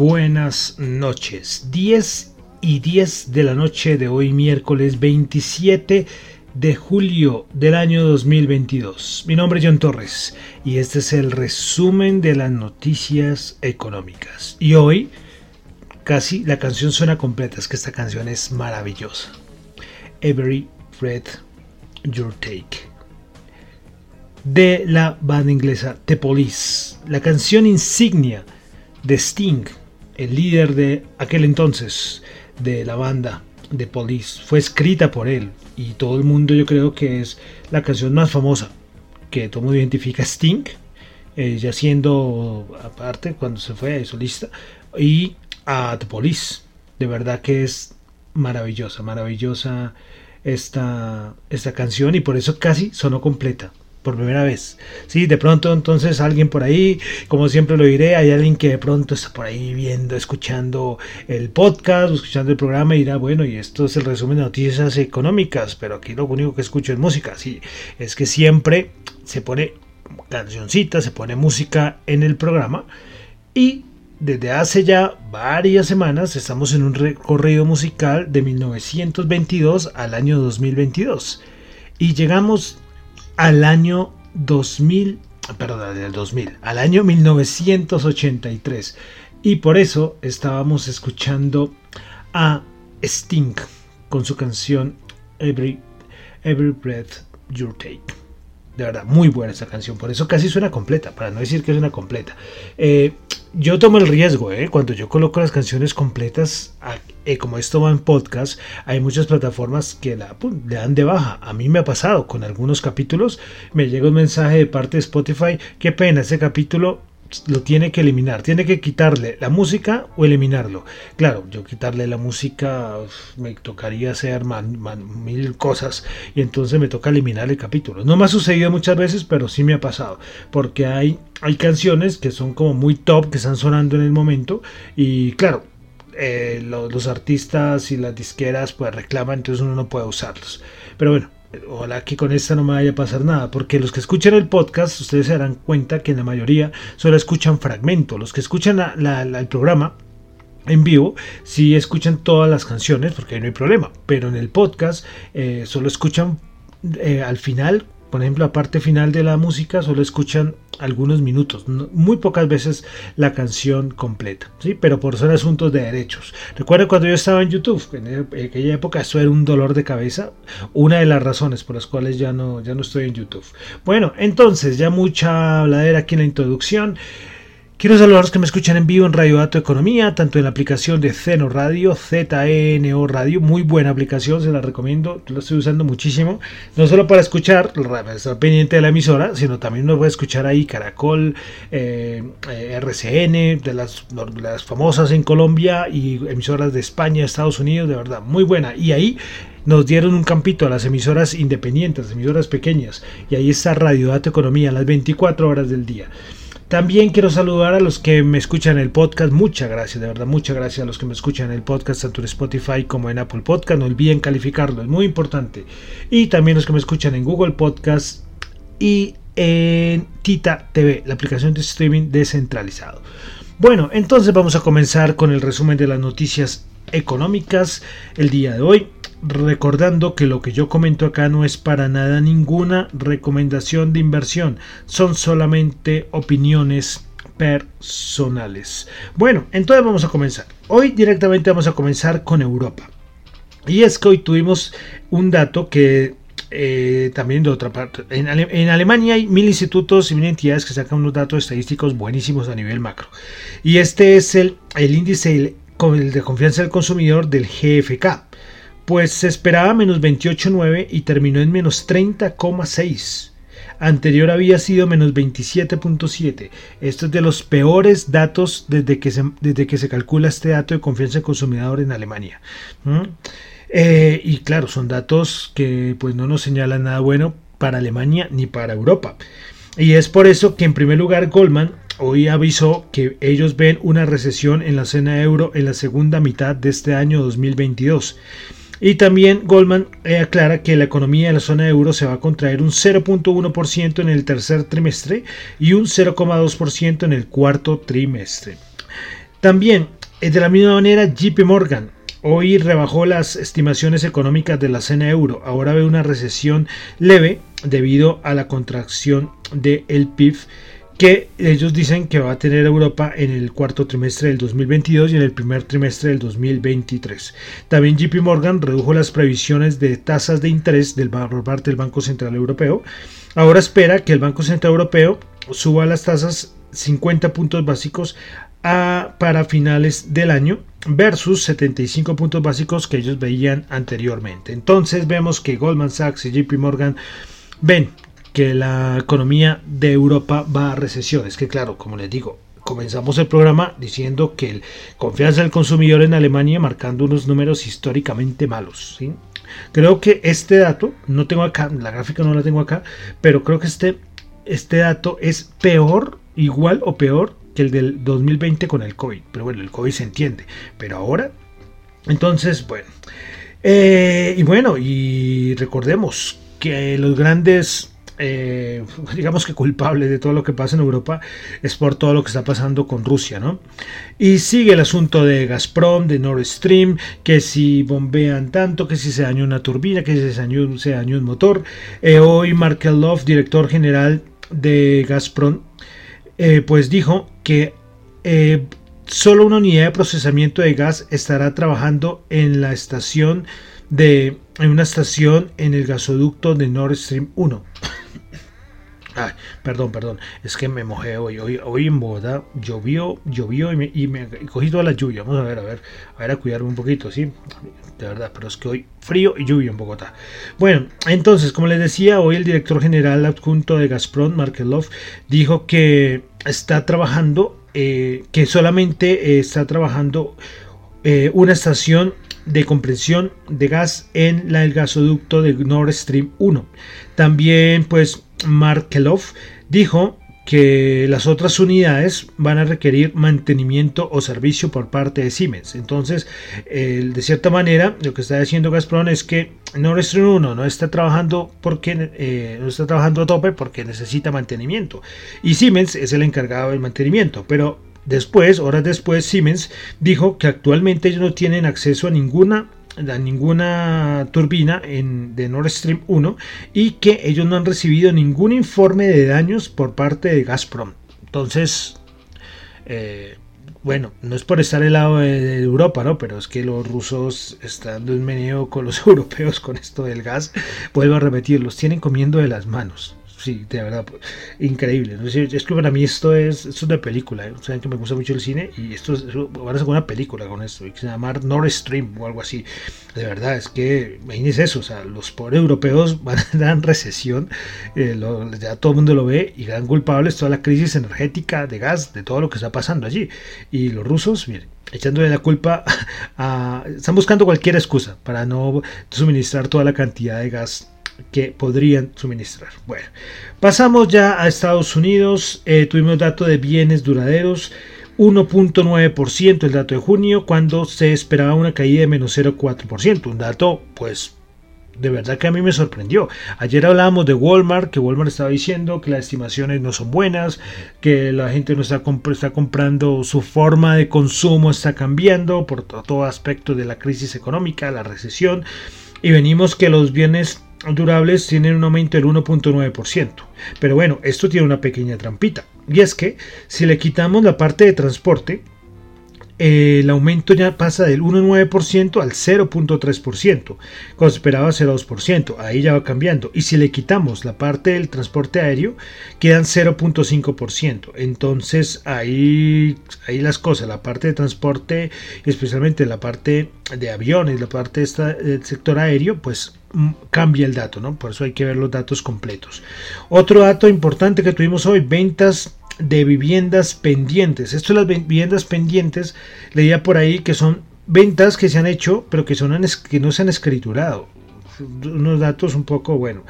Buenas noches. 10 y 10 de la noche de hoy miércoles 27 de julio del año 2022. Mi nombre es John Torres y este es el resumen de las noticias económicas. Y hoy casi la canción suena completa, es que esta canción es maravillosa. Every Breath Your Take. De la banda inglesa The Police, la canción insignia de Sting, el líder de aquel entonces de la banda de Police. Fue escrita por él y todo el mundo yo creo que es la canción más famosa que todo el mundo identifica Sting, eh, ya siendo aparte cuando se fue solista, y a The Police. De verdad que es maravillosa, maravillosa esta, esta canción y por eso casi sonó completa por primera vez. Sí, de pronto entonces alguien por ahí, como siempre lo diré, hay alguien que de pronto está por ahí viendo, escuchando el podcast, escuchando el programa y dirá, bueno, y esto es el resumen de noticias económicas, pero aquí lo único que escucho es música. Sí, es que siempre se pone cancioncita, se pone música en el programa y desde hace ya varias semanas estamos en un recorrido musical de 1922 al año 2022 y llegamos al año 2000, perdón, del 2000, al año 1983. Y por eso estábamos escuchando a Sting con su canción Every, Every Breath You Take. De verdad, muy buena esta canción. Por eso casi suena completa, para no decir que es una completa. Eh, yo tomo el riesgo, ¿eh? cuando yo coloco las canciones completas, eh, como esto va en podcast, hay muchas plataformas que la, le dan de baja. A mí me ha pasado con algunos capítulos, me llega un mensaje de parte de Spotify, qué pena, ese capítulo lo tiene que eliminar, tiene que quitarle la música o eliminarlo. Claro, yo quitarle la música me tocaría hacer mil cosas y entonces me toca eliminar el capítulo. No me ha sucedido muchas veces, pero sí me ha pasado, porque hay, hay canciones que son como muy top, que están sonando en el momento y claro, eh, los artistas y las disqueras pues reclaman, entonces uno no puede usarlos. Pero bueno, Ojalá que con esta no me vaya a pasar nada, porque los que escuchan el podcast, ustedes se darán cuenta que en la mayoría solo escuchan fragmentos. Los que escuchan el programa en vivo, sí escuchan todas las canciones, porque ahí no hay problema, pero en el podcast eh, solo escuchan eh, al final por ejemplo, la parte final de la música solo escuchan algunos minutos, muy pocas veces la canción completa, ¿sí? pero por ser asuntos de derechos. Recuerdo cuando yo estaba en YouTube, en aquella época esto era un dolor de cabeza, una de las razones por las cuales ya no, ya no estoy en YouTube. Bueno, entonces ya mucha habladera aquí en la introducción. Quiero saludar a los que me escuchan en vivo en Radio Dato Economía, tanto en la aplicación de Zeno Radio, ZNO Radio, muy buena aplicación, se la recomiendo, lo estoy usando muchísimo, no solo para escuchar, estar pendiente de la emisora, sino también voy a escuchar ahí Caracol, eh, eh, RCN, de las, las famosas en Colombia y emisoras de España, Estados Unidos, de verdad, muy buena. Y ahí nos dieron un campito a las emisoras independientes, emisoras pequeñas, y ahí está Radio Dato Economía, las 24 horas del día. También quiero saludar a los que me escuchan el podcast. Muchas gracias, de verdad, muchas gracias a los que me escuchan el podcast, tanto en Spotify como en Apple Podcast. No olviden calificarlo, es muy importante. Y también los que me escuchan en Google Podcast y en Tita TV, la aplicación de streaming descentralizado. Bueno, entonces vamos a comenzar con el resumen de las noticias económicas el día de hoy recordando que lo que yo comento acá no es para nada ninguna recomendación de inversión, son solamente opiniones personales. Bueno, entonces vamos a comenzar. Hoy directamente vamos a comenzar con Europa. Y es que hoy tuvimos un dato que eh, también de otra parte. En, Alemania hay mil institutos y mil entidades que sacan unos datos estadísticos buenísimos a nivel macro. Y este es el, el índice de confianza del consumidor del GFK pues se esperaba menos 28,9 y terminó en menos 30,6. Anterior había sido menos 27.7. Esto es de los peores datos desde que, se, desde que se calcula este dato de confianza del consumidor en Alemania. Eh, y claro, son datos que pues no nos señalan nada bueno para Alemania ni para Europa. Y es por eso que en primer lugar Goldman hoy avisó que ellos ven una recesión en la zona euro en la segunda mitad de este año 2022. Y también Goldman eh, aclara que la economía de la zona de euro se va a contraer un 0.1% en el tercer trimestre y un 0.2% en el cuarto trimestre. También, eh, de la misma manera, JP Morgan hoy rebajó las estimaciones económicas de la zona euro. Ahora ve una recesión leve debido a la contracción del PIB que ellos dicen que va a tener Europa en el cuarto trimestre del 2022 y en el primer trimestre del 2023. También JP Morgan redujo las previsiones de tasas de interés del, por parte del Banco Central Europeo. Ahora espera que el Banco Central Europeo suba las tasas 50 puntos básicos a, para finales del año versus 75 puntos básicos que ellos veían anteriormente. Entonces vemos que Goldman Sachs y JP Morgan ven que la economía de Europa va a recesión. Es que claro, como les digo, comenzamos el programa diciendo que el confianza del consumidor en Alemania marcando unos números históricamente malos. Creo que este dato, no tengo acá, la gráfica no la tengo acá, pero creo que este, este dato es peor, igual o peor que el del 2020 con el COVID. Pero bueno, el COVID se entiende. Pero ahora, entonces, bueno. Eh, y bueno, y recordemos que los grandes eh, digamos que culpable de todo lo que pasa en Europa es por todo lo que está pasando con Rusia, ¿no? Y sigue el asunto de Gazprom, de Nord Stream, que si bombean tanto, que si se dañó una turbina, que si se dañó, un motor. Eh, hoy Mark Love, director general de Gazprom, eh, pues dijo que solo una unidad de procesamiento de gas estará trabajando en la estación de en una estación en el gasoducto de Nord Stream 1. Ay, perdón, perdón, es que me mojé hoy. Hoy, hoy en Bogotá llovió, llovió y me, y me cogí toda la lluvia. Vamos a ver, a ver, a ver, a cuidarme un poquito, ¿sí? De verdad, pero es que hoy frío y lluvia en Bogotá. Bueno, entonces, como les decía, hoy el director general adjunto de Gazprom, Markelov, dijo que está trabajando, eh, que solamente eh, está trabajando eh, una estación de compresión de gas en la, el gasoducto de Nord Stream 1. También, pues, Markelov dijo que las otras unidades van a requerir mantenimiento o servicio por parte de Siemens. Entonces, de cierta manera, lo que está diciendo Gazprom es que Nord Stream 1 no está trabajando porque eh, no está trabajando a tope porque necesita mantenimiento y Siemens es el encargado del mantenimiento, pero después, horas después, Siemens dijo que actualmente ellos no tienen acceso a ninguna a ninguna turbina en, de Nord Stream 1 y que ellos no han recibido ningún informe de daños por parte de Gazprom. Entonces, eh, bueno, no es por estar al lado de, Europa, ¿no? Pero es que los rusos están en medio con los europeos con esto del gas, vuelvo a repetir, los tienen comiendo de las manos sí, de verdad, increíble. Es que para mí esto es, esto es de película, ¿eh? saben que me gusta mucho el cine y esto, es, van a hacer una película con esto, que se llama Nord Stream o algo así. De verdad, es que imagínense eso, o sea, los pobres europeos van a dar recesión, eh, ya todo el mundo lo ve y gran culpables toda la crisis energética de gas, de todo lo que está pasando allí. Y los rusos, miren, echándole la culpa a... Están buscando cualquier excusa para no suministrar toda la cantidad de gas que podrían suministrar. Bueno, pasamos ya a Estados Unidos. Eh, tuvimos dato de bienes duraderos. 1.9% el dato de junio cuando se esperaba una caída de menos 0.4%. Un dato pues de verdad que a mí me sorprendió. Ayer hablábamos de Walmart, que Walmart estaba diciendo que las estimaciones no son buenas, que la gente no está, está comprando, su forma de consumo está cambiando por todo aspecto de la crisis económica, la recesión, y venimos que los bienes durables tienen un aumento del 1.9%. Pero bueno, esto tiene una pequeña trampita. Y es que si le quitamos la parte de transporte, el aumento ya pasa del 1,9% al 0.3%, cuando se esperaba 0,2%, ahí ya va cambiando. Y si le quitamos la parte del transporte aéreo, quedan 0.5%. Entonces ahí, ahí las cosas, la parte de transporte, especialmente la parte de aviones, la parte del sector aéreo, pues mm, cambia el dato, ¿no? Por eso hay que ver los datos completos. Otro dato importante que tuvimos hoy, ventas de viviendas pendientes. Esto de las viviendas pendientes, leía por ahí que son ventas que se han hecho, pero que, que no se han escriturado. Unos datos un poco, bueno.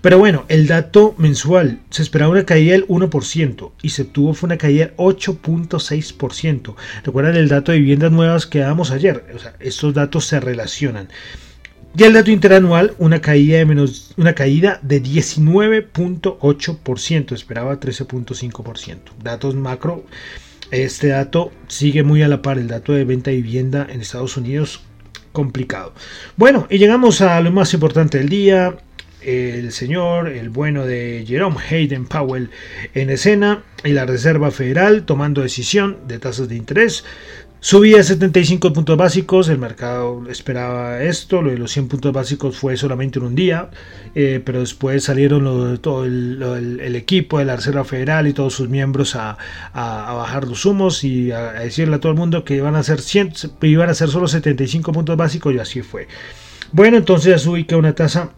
Pero bueno, el dato mensual se esperaba una caída del 1% y se tuvo fue una caída del 8.6%. Recuerdan el dato de viviendas nuevas que dábamos ayer. Estos datos se relacionan. Y el dato interanual, una caída de menos, una caída de 19.8%, esperaba 13.5%. Datos macro, este dato sigue muy a la par, el dato de venta de vivienda en Estados Unidos, complicado. Bueno, y llegamos a lo más importante del día, el señor, el bueno de Jerome Hayden Powell en escena y la Reserva Federal tomando decisión de tasas de interés. Subía 75 puntos básicos, el mercado esperaba esto, lo de los 100 puntos básicos fue solamente en un día, eh, pero después salieron todo el, equipo de la Reserva Federal y todos sus miembros a, bajar los humos y a, decirle a todo el mundo que iban a ser 100, iban solo 75 puntos básicos y así fue. Bueno, entonces subí que una tasa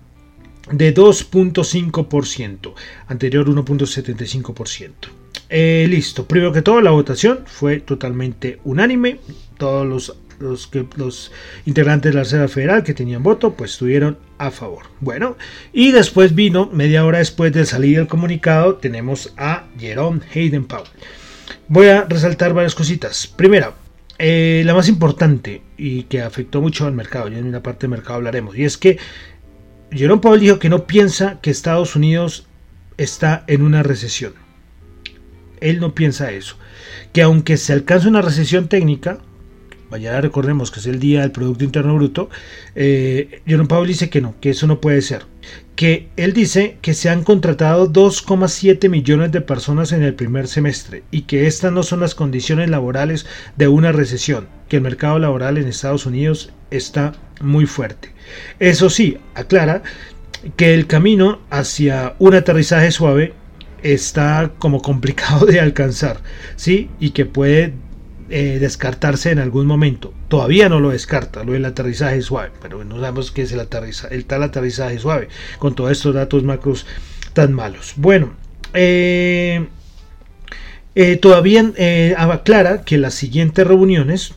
de 2.5%, anterior 1.75%. Eh, listo, primero que todo la votación fue totalmente unánime, todos los, los, que, los integrantes de la Reserva Federal que tenían voto pues estuvieron a favor. Bueno, y después vino, media hora después de salir el comunicado, tenemos a Jerome Hayden Powell. Voy a resaltar varias cositas. Primera, eh, la más importante y que afectó mucho al mercado, ya en una parte del mercado hablaremos, y es que Jerome Powell dijo que no piensa que Estados Unidos está en una recesión. Él no piensa eso. Que aunque se alcance una recesión técnica, vaya recordemos que es el día del Producto Interno Bruto, eh, Jerome Powell dice que no, que eso no puede ser. Que él dice que se han contratado 2,7 millones de personas en el primer semestre y que estas no son las condiciones laborales de una recesión, que el mercado laboral en Estados Unidos está muy fuerte. Eso sí, aclara que el camino hacia un aterrizaje suave está como complicado de alcanzar, ¿sí? Y que puede eh, descartarse en algún momento. Todavía no lo descarta, lo del aterrizaje suave, pero no sabemos qué es el, aterrizaje, el tal aterrizaje suave, con todos estos datos macros tan malos. Bueno, eh, eh, todavía aclara que las siguientes reuniones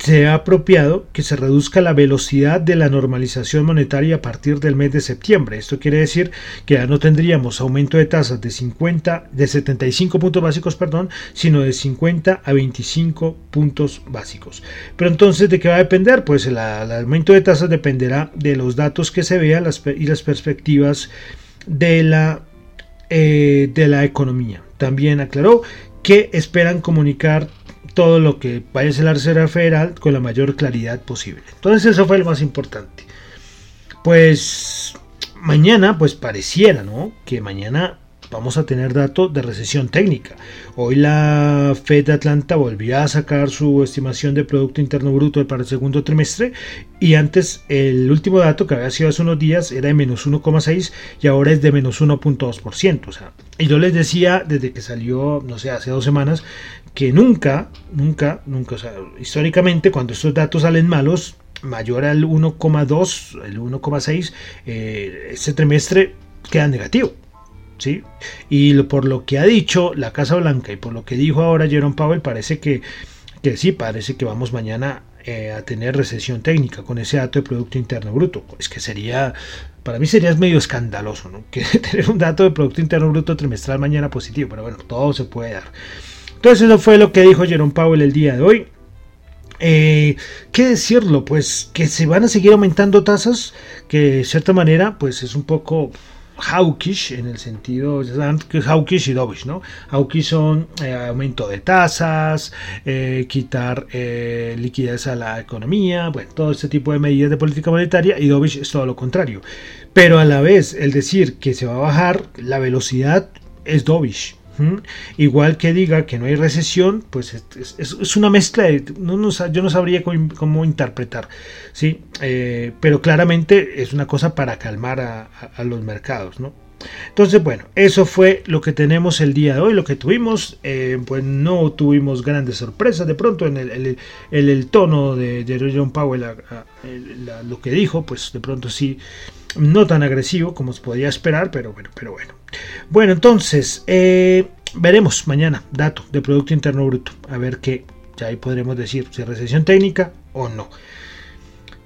se ha apropiado que se reduzca la velocidad de la normalización monetaria a partir del mes de septiembre. Esto quiere decir que ya no tendríamos aumento de tasas de 50 de 75 puntos básicos, perdón, sino de 50 a 25 puntos básicos. Pero entonces de qué va a depender? Pues el, aumento de tasas dependerá de los datos que se vean y las perspectivas de la eh, de la economía. También aclaró que esperan comunicar todo lo que vaya a ser la Reserva Federal con la mayor claridad posible. Entonces eso fue lo más importante. Pues mañana, pues pareciera, ¿no? Que mañana vamos a tener datos de recesión técnica. Hoy la Fed de Atlanta volvió a sacar su estimación de Producto Interno Bruto para el segundo trimestre y antes el último dato que había sido hace unos días era de menos 1,6 y ahora es de menos 1,2%. O sea, y yo les decía desde que salió, no sé, hace dos semanas, que nunca, nunca, nunca, o sea, históricamente cuando estos datos salen malos, mayor al 1,2, el 1,6, eh, este trimestre queda negativo. ¿Sí? Y por lo que ha dicho la Casa Blanca y por lo que dijo ahora Jerome Powell, parece que, que sí, parece que vamos mañana eh, a tener recesión técnica con ese dato de Producto Interno Bruto. Es que sería, para mí sería medio escandaloso, ¿no? Que tener un dato de Producto Interno Bruto trimestral mañana positivo, pero bueno, todo se puede dar. Entonces eso fue lo que dijo Jerome Powell el día de hoy. Eh, ¿Qué decirlo? Pues que se van a seguir aumentando tasas, que de cierta manera pues es un poco hawkish en el sentido hawkish y dovish, ¿no? Hawkish son eh, aumento de tasas, eh, quitar liquidez a la economía, bueno, todo este tipo de medidas de política monetaria y dovish es todo lo contrario. Pero a la vez el decir que se va a bajar la velocidad es dovish. Igual que diga que no hay recesión, pues es, una mezcla de, no, yo no sabría cómo, interpretar, ¿sí? Eh, pero claramente es una cosa para calmar a, los mercados, ¿no? Entonces, bueno, eso fue lo que tenemos el día de hoy, lo que tuvimos, eh, pues no tuvimos grandes sorpresas, de pronto en el, tono de, de, John Powell, lo que dijo, pues de pronto sí, no tan agresivo como se podía esperar, pero bueno, pero bueno. Bueno, entonces, eh, veremos mañana dato de Producto Interno Bruto. A ver qué, ya ahí podremos decir si es recesión técnica o no.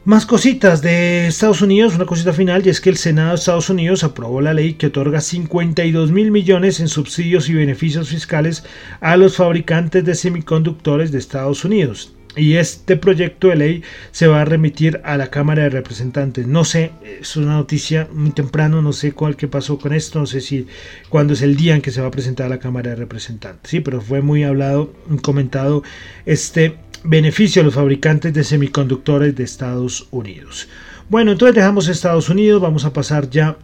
Más cositas de Estados Unidos, una cosita final, y es que el Senado de Estados Unidos aprobó la ley que otorga 52 mil millones en subsidios y beneficios fiscales a los fabricantes de semiconductores de Estados Unidos y este proyecto de ley se va a remitir a la Cámara de Representantes. No sé, es una noticia muy temprano, no sé cuál que pasó con esto, no sé si cuándo es el día en que se va a presentar a la Cámara de Representantes. Sí, pero fue muy hablado, comentado este beneficio a los fabricantes de semiconductores de Estados Unidos. Bueno, entonces dejamos Estados Unidos, vamos a pasar ya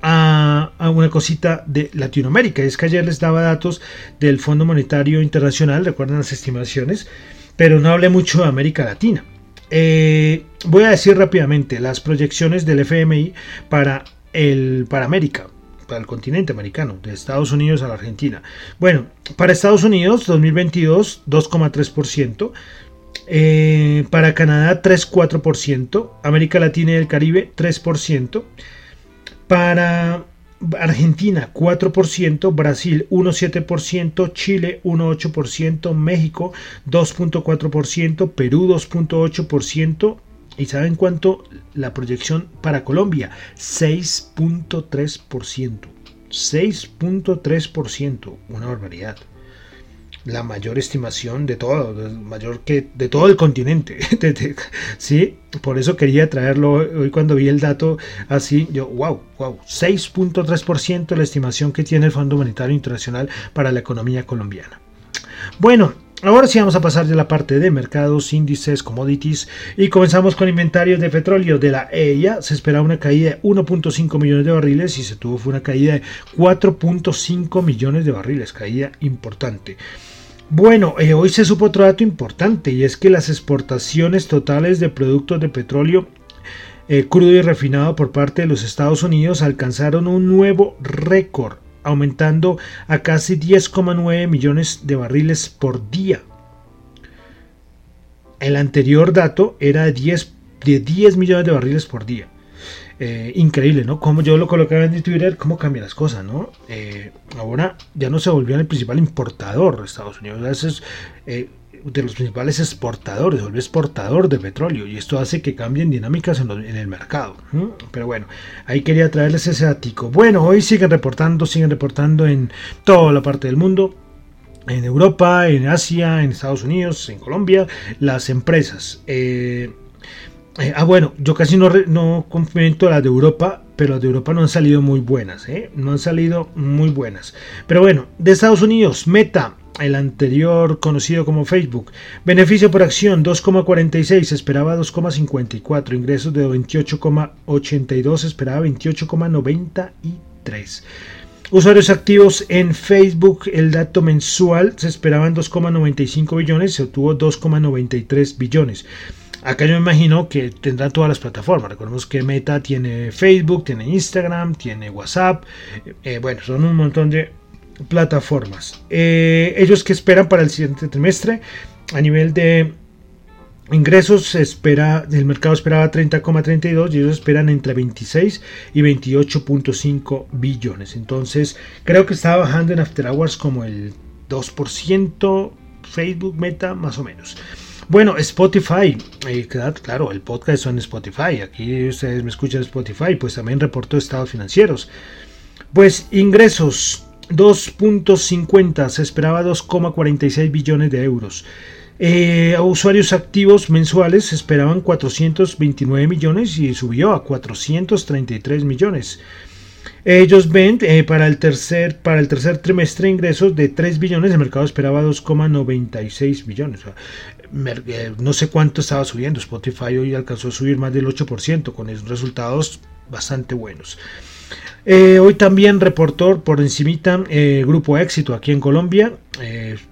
a, una cosita de Latinoamérica. Es que ayer les daba datos del Fondo Monetario Internacional, recuerdan las estimaciones, pero no hablé mucho de América Latina. Eh, voy a decir rápidamente las proyecciones del FMI para, el, para América, para el continente americano, de Estados Unidos a la Argentina. Bueno, para Estados Unidos 2022 2,3%, eh, para Canadá 3,4%, América Latina y el Caribe 3%, para Argentina 4%, Brasil 1,7%, Chile 1,8%, México 2,4%, Perú 2,8%. ¿Y saben cuánto la proyección para Colombia? 6.3%. 6.3%. Una barbaridad la mayor estimación de todo, mayor que de todo el continente. sí, por eso quería traerlo hoy cuando vi el dato así, yo, wow, wow, 6.3% la estimación que tiene el Fondo Monetario Internacional para la economía colombiana. Bueno, Ahora sí vamos a pasar de la parte de mercados, índices, commodities y comenzamos con inventarios de petróleo de la EIA. Se esperaba una caída de 1.5 millones de barriles y se tuvo fue una caída de 4.5 millones de barriles, caída importante. Bueno, eh, hoy se supo otro dato importante y es que las exportaciones totales de productos de petróleo eh, crudo y refinado por parte de los Estados Unidos alcanzaron un nuevo récord, aumentando a casi 10,9 millones de barriles por día. El anterior dato era de 10, de 10 millones de barriles por día. Eh, increíble, ¿no? Como yo lo colocaba en Twitter, cómo cambian las cosas, ¿no? Eh, ahora ya no se volvió el principal importador de Estados Unidos, es eh, de los principales exportadores, volvió exportador de petróleo y esto hace que cambien dinámicas en, el mercado. Pero bueno, ahí quería traerles ese ático. Bueno, hoy siguen reportando, siguen reportando en toda la parte del mundo en Europa, en Asia, en Estados Unidos, en Colombia, las empresas. Eh, eh, ah, bueno, yo casi no, no complemento las de Europa, pero las de Europa no han salido muy buenas, ¿eh? No han salido muy buenas. Pero bueno, de Estados Unidos, Meta, el anterior conocido como Facebook. Beneficio por acción 2,46, esperaba 2,54. Ingresos de 28,82, esperaba 28,93. Usuarios activos en Facebook, el dato mensual se esperaban 2,95 billones, se obtuvo 2,93 billones. Acá yo me imagino que tendrá todas las plataformas. Recordemos que Meta tiene Facebook, tiene Instagram, tiene WhatsApp. Eh, bueno, son un montón de plataformas. Eh, ellos que esperan para el siguiente trimestre a nivel de ingresos se espera, el mercado esperaba 30,32 y ellos esperan entre 26 y 28.5 billones. Entonces creo que estaba bajando en After Hours como el 2%, Facebook Meta más o menos. Bueno, Spotify, eh, claro, el podcast son Spotify. Aquí ustedes me escuchan Spotify, pues también reportó estados financieros. Pues ingresos 2.50, se esperaba 2,46 billones de euros. Eh, usuarios activos mensuales se esperaban 429 millones y subió a 433 millones. Ellos ven eh, para, el tercer, para el tercer trimestre ingresos de 3 billones, el mercado esperaba 2,96 billones. Eh, no sé cuánto estaba subiendo, Spotify hoy alcanzó a subir más del 8% con resultados bastante buenos. Eh, hoy también reportó por encimita Grupo Éxito aquí en Colombia,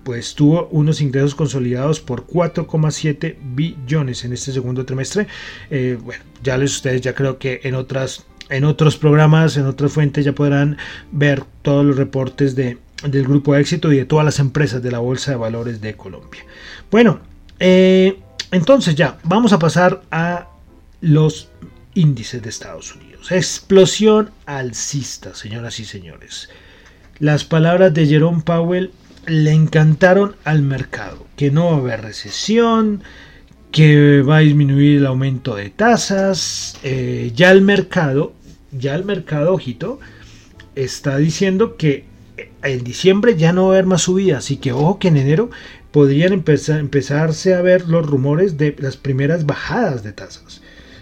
pues tuvo unos ingresos consolidados por 4,7 billones en este segundo trimestre. bueno, ya les ustedes ya creo que en otras en otros programas, en otras fuentes ya podrán ver todos los reportes de, del grupo éxito y de todas las empresas de la Bolsa de Valores de Colombia. Bueno, eh, entonces ya, vamos a pasar a los índices de Estados Unidos. Explosión alcista, señoras y señores. Las palabras de Jerome Powell le encantaron al mercado, que no va a haber recesión, que va a disminuir el aumento de tasas. Eh, ya el mercado ya el mercado, ojito, está diciendo que en diciembre ya no va a haber más subidas, así que ojo que en enero podrían empezar, empezarse a ver los rumores de las primeras bajadas de tasas.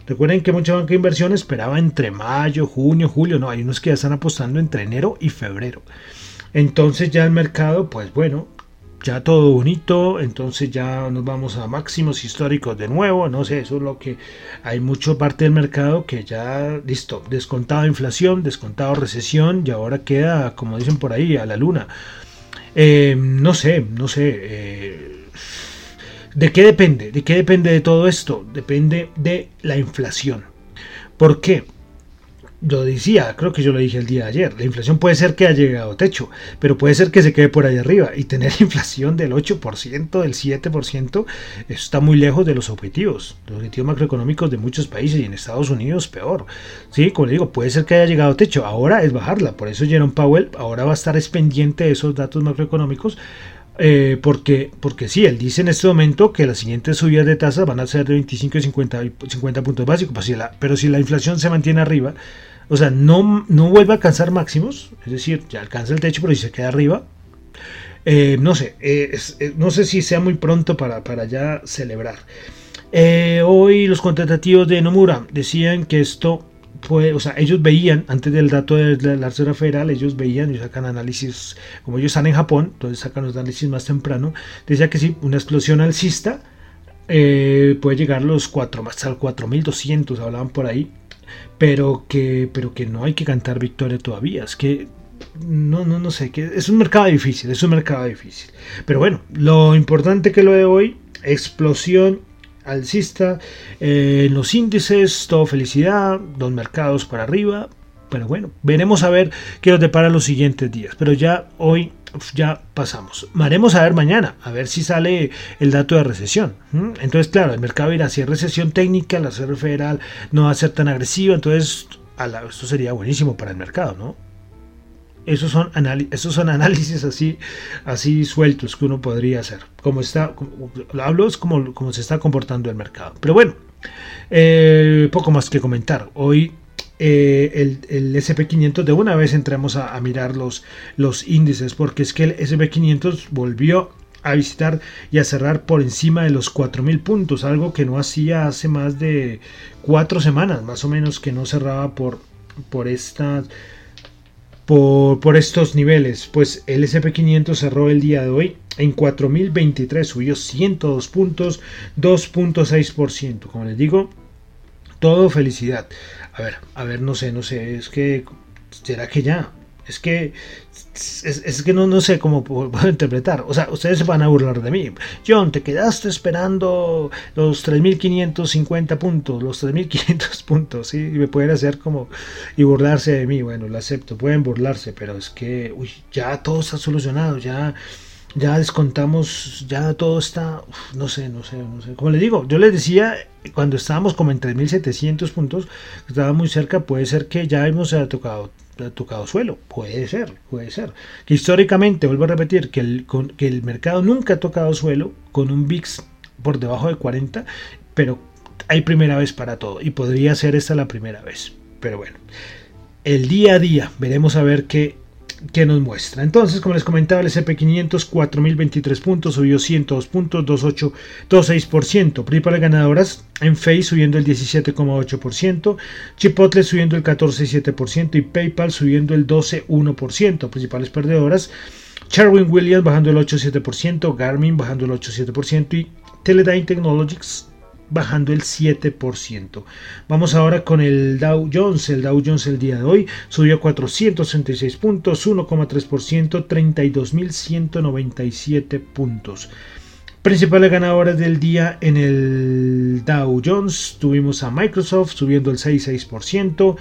Recuerden que mucha banca de inversión esperaba entre mayo, junio, julio, no, hay unos que ya están apostando entre enero y febrero. Entonces ya el mercado, pues bueno, ya todo bonito, entonces ya nos vamos a máximos históricos de nuevo, no sé, eso es lo que hay mucho parte del mercado que ya, listo, descontado inflación, descontado recesión y ahora queda, como dicen por ahí, a la luna. Eh, no sé, no sé, eh, ¿de qué depende? ¿De qué depende de todo esto? Depende de la inflación. ¿Por qué? yo decía, creo que yo lo dije el día de ayer, la inflación puede ser que haya llegado a techo, pero puede ser que se quede por ahí arriba y tener inflación del 8%, del 7%, eso está muy lejos de los objetivos, los objetivos macroeconómicos de muchos países y en Estados Unidos peor. Sí, como le digo, puede ser que haya llegado a techo, ahora es bajarla, por eso Jerome Powell ahora va a estar pendiente de esos datos macroeconómicos eh, porque, porque sí, él dice en este momento que las siguientes subidas de tasas van a ser de 25 y 50, 50 puntos básicos, pero si, la, pero si la inflación se mantiene arriba, o sea, no, no vuelve a alcanzar máximos, es decir, ya alcanza el techo, pero si se queda arriba, eh, no sé, eh, no sé si sea muy pronto para, para ya celebrar. hoy los contratativos de Nomura decían que esto o sea, ellos veían, antes del dato de la Reserva Federal, ellos veían, y sacan análisis, como ellos están en Japón, entonces sacan los análisis más temprano, decía que sí, una explosión alcista eh, puede llegar a los 4, hasta el 4200, hablaban por ahí, pero que, pero que no hay que cantar victoria todavía, es que no, no, no sé, que es un mercado difícil, es un mercado difícil. Pero bueno, lo importante que lo de hoy, explosión alcista. en los índices, todo felicidad, los mercados para arriba. Pero bueno, veremos a ver qué nos depara los siguientes días. Pero ya hoy ya pasamos. Haremos a ver mañana, a ver si sale el dato de recesión. Entonces, claro, el mercado irá hacia recesión técnica, la Reserva Federal no va a ser tan agresiva, entonces esto sería buenísimo para el mercado, ¿no? Esos son, esos son análisis así, así sueltos que uno podría hacer. Como está, lo hablo es como, como se está comportando el mercado. Pero bueno, eh, poco más que comentar. Hoy eh, el, el SP500 de una vez entramos a, mirar los, los índices porque es que el SP500 volvió a visitar y a cerrar por encima de los 4.000 puntos, algo que no hacía hace más de cuatro semanas, más o menos, que no cerraba por, por estas por, estos niveles. Pues el SP500 cerró el día de hoy en 4.023, subió 102 puntos, 2.6%. Como les digo, todo felicidad. A ver, a ver, no sé, no sé, es que, ¿será que ya? Es que es, que no, no sé cómo puedo interpretar. O sea, ustedes se van a burlar de mí. John, te quedaste esperando los 3.550 puntos, los 3.500 puntos, ¿sí? Y me pueden hacer como... y burlarse de mí. Bueno, lo acepto, pueden burlarse, pero es que, uy, ya todo está solucionado, ya... Ya descontamos, ya todo está, no sé, no sé, no sé. Como les digo, yo les decía cuando estábamos como en 3.700 puntos, estaba muy cerca, puede ser que ya hemos tocado tocado suelo. Puede ser, puede ser. Que históricamente, vuelvo a repetir, que el, que el mercado nunca ha tocado suelo con un VIX por debajo de 40, pero hay primera vez para todo y podría ser esta la primera vez. Pero bueno, el día a día veremos a ver qué que nos muestra. Entonces, como les comentaba, el SP500 4.023 puntos, subió 102 puntos, 2.8, Principales ganadoras en Face subiendo el 17,8%, Chipotle subiendo el 14,7% y PayPal subiendo el 12,1%. Principales perdedoras, Charwin Williams bajando el 8,7%, Garmin bajando el 8,7% y Teledyne Technologies bajando el 7%. Vamos ahora con el Dow Jones. El Dow Jones el día de hoy subió 466 puntos, 1,3%, 32.197 puntos. Principales ganadoras del día en el Dow Jones tuvimos a Microsoft subiendo el 6,6%.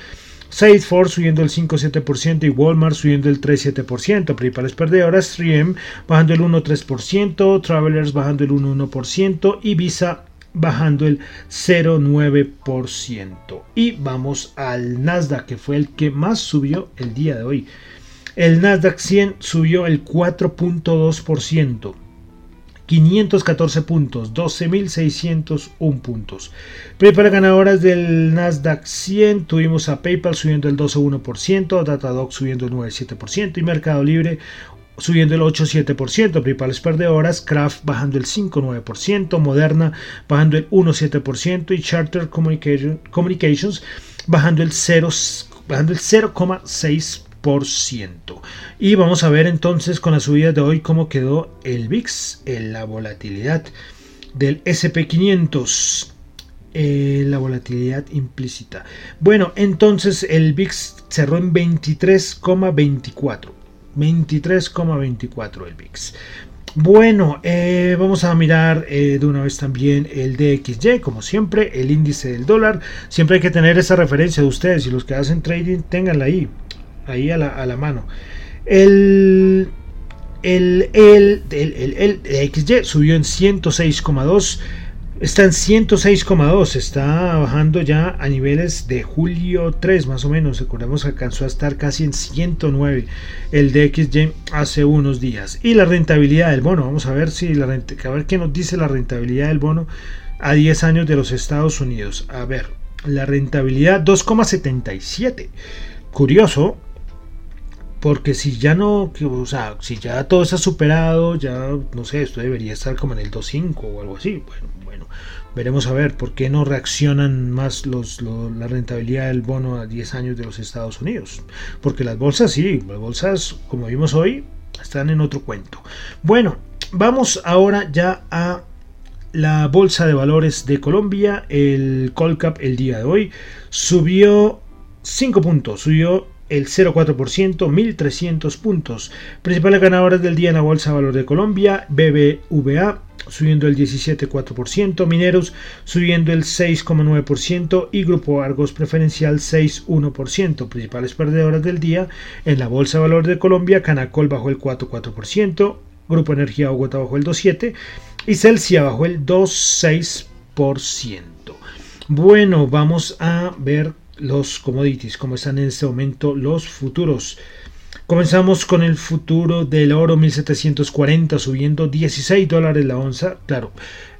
Salesforce subiendo el 5,7% y Walmart subiendo el 3,7%. Principales perdedoras, 3M bajando el 1,3%, Travelers bajando el 1,1% y Visa bajando el 0,9%. Y vamos al Nasdaq, que fue el que más subió el día de hoy. El Nasdaq 100 subió el 4.2%. 514 puntos, 12.601 puntos. Para ganadoras del Nasdaq 100 tuvimos a PayPal subiendo el 12.1%, Datadog subiendo el 9.7% y Mercado Libre subiendo el 8,7%, principales perdedoras, Kraft bajando el 5,9%, Moderna bajando el 1,7% y Charter Communications bajando el 0,6%. Y vamos a ver entonces con la subida de hoy cómo quedó el VIX, en la volatilidad del SP500. Eh, la volatilidad implícita. Bueno, entonces el VIX cerró en 23,24. 23,24 el VIX. Bueno, eh, vamos a mirar eh, de una vez también el DXY, como siempre, el índice del dólar. Siempre hay que tener esa referencia de ustedes y los que hacen trading, tenganla ahí, ahí a la, a la mano. El, el, el, el, el, el XY subió en 106,2 Está en 106,2, está bajando ya a niveles de julio 3 más o menos. Recordemos que alcanzó a estar casi en 109 el DXY hace unos días. Y la rentabilidad del bono, vamos a ver si la a ver qué nos dice la rentabilidad del bono a 10 años de los Estados Unidos. A ver, la rentabilidad 2,77. Curioso, porque si ya no, o sea, si ya todo está superado, ya no sé, esto debería estar como en el 2.5 o algo así. Bueno, Veremos a ver por qué no reaccionan más los, la rentabilidad del bono a 10 años de los Estados Unidos. Porque las bolsas sí, las bolsas como vimos hoy están en otro cuento. Bueno, vamos ahora ya a la bolsa de valores de Colombia. El Colcap el día de hoy subió 5 puntos, subió el 0,4%, 1.300 puntos. Principales ganadoras del día en la Bolsa de Valores de Colombia, BBVA subiendo el 17,4%, Mineros subiendo el 6,9% y Grupo Argos Preferencial 6,1%. Principales perdedoras del día en la Bolsa de Valor de Colombia, Canacol bajó el 4,4%, Grupo Energía Bogotá bajó el 2,7% y Celsia bajó el 2,6%. Bueno, vamos a ver los commodities, cómo están en este momento los futuros. Comenzamos con el futuro del oro 1740 subiendo 16 dólares la onza. Claro,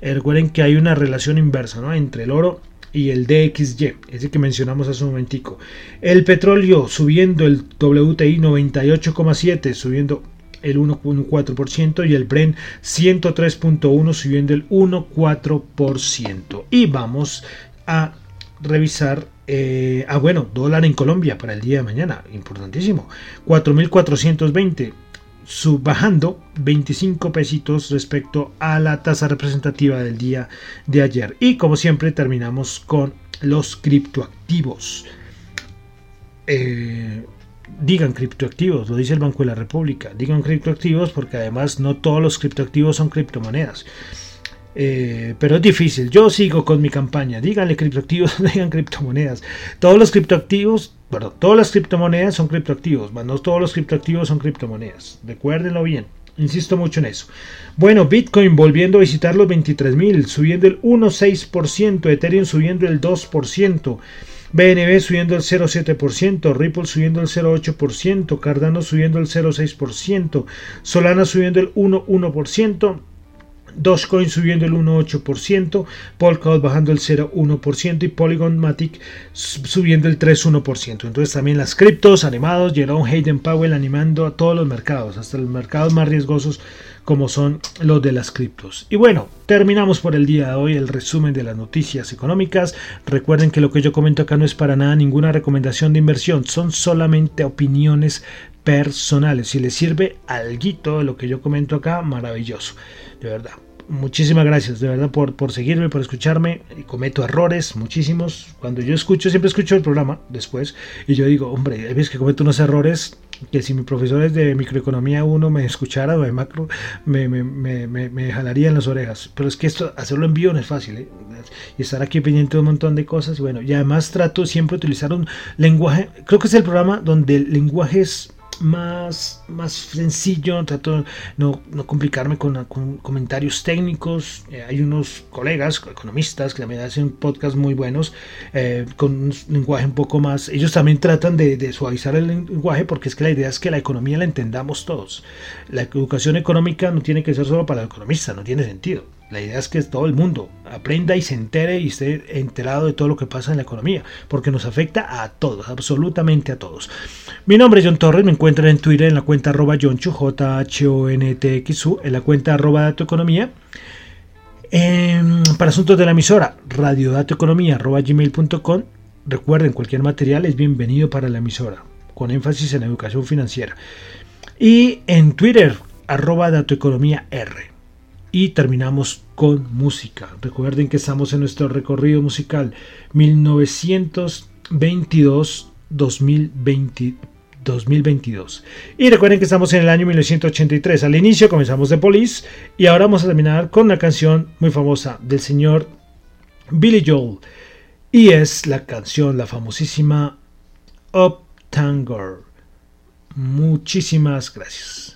eh, recuerden que hay una relación inversa ¿no? entre el oro y el DXY, ese que mencionamos hace un momentico. El petróleo subiendo el WTI 98,7 subiendo el 1,4% y el Brent 103.1 subiendo el 1,4%. Y vamos a revisar eh, ah, bueno, dólar en Colombia para el día de mañana, importantísimo. 4.420, bajando 25 pesitos respecto a la tasa representativa del día de ayer. Y como siempre terminamos con los criptoactivos. Eh, digan criptoactivos, lo dice el Banco de la República. Digan criptoactivos porque además no todos los criptoactivos son criptomonedas. Eh, pero es difícil. Yo sigo con mi campaña. Díganle criptoactivos, digan criptomonedas. Todos los criptoactivos, perdón, todas las criptomonedas son criptoactivos, no todos los criptoactivos son criptomonedas. Recuérdenlo bien. Insisto mucho en eso. Bueno, Bitcoin volviendo a visitar los 23.000, subiendo el 1,6%, Ethereum subiendo el 2%. BNB subiendo el 0,7%, Ripple subiendo el 0,8%, Cardano subiendo el 0,6%, Solana subiendo el 1,1%, Dogecoin subiendo el 1,8%, Polkadot bajando el 0,1% y Polygon Matic subiendo el 3,1%. Entonces también las criptos animados, Jerome Hayden Powell animando a todos los mercados, hasta los mercados más riesgosos como son los de las criptos. Y bueno, terminamos por el día de hoy el resumen de las noticias económicas. Recuerden que lo que yo comento acá no es para nada ninguna recomendación de inversión, son solamente opiniones personales. Si les sirve algo de lo que yo comento acá, maravilloso, de verdad muchísimas gracias de verdad por, por seguirme, por escucharme. Y cometo errores, muchísimos. Cuando yo escucho, siempre escucho el programa después y yo digo, hombre, ves que cometo unos errores que si mi profesor es de microeconomía uno me escuchara o de macro, me, me, me, me, jalaría en las orejas. Pero es que esto, hacerlo en vivo no es fácil. ¿eh? Y estar aquí pendiente de un montón de cosas. Bueno, y además trato siempre de utilizar un lenguaje, creo que es el programa donde el lenguaje es más, más sencillo, trato de no, no complicarme con, comentarios técnicos. Eh, hay unos colegas, economistas, que también hacen podcast muy buenos, eh, con un lenguaje un poco más... Ellos también tratan de, de, suavizar el lenguaje porque es que la idea es que la economía la entendamos todos. La educación económica no tiene que ser solo para el economista, no tiene sentido. La idea es que todo el mundo aprenda y se entere y esté enterado de todo lo que pasa en la economía, porque nos afecta a todos, absolutamente a todos. Mi nombre es John Torres, me encuentran en Twitter en la cuenta arroba Jonchu, j h o n t x -U, en la cuenta arroba datoeconomía. Em, para asuntos de la emisora, radiodatoeconomía arroba gmail.com. Recuerden, cualquier material es bienvenido para la emisora, con énfasis en educación financiera. Y en Twitter, arroba datoeconomía R y terminamos con música. Recuerden que estamos en nuestro recorrido musical 1922-2022. Y recuerden que estamos en el año 1983. Al inicio comenzamos de Police y ahora vamos a terminar con una canción muy famosa del señor Billy Joel. Y es la canción, la famosísima Up Tango. Muchísimas gracias.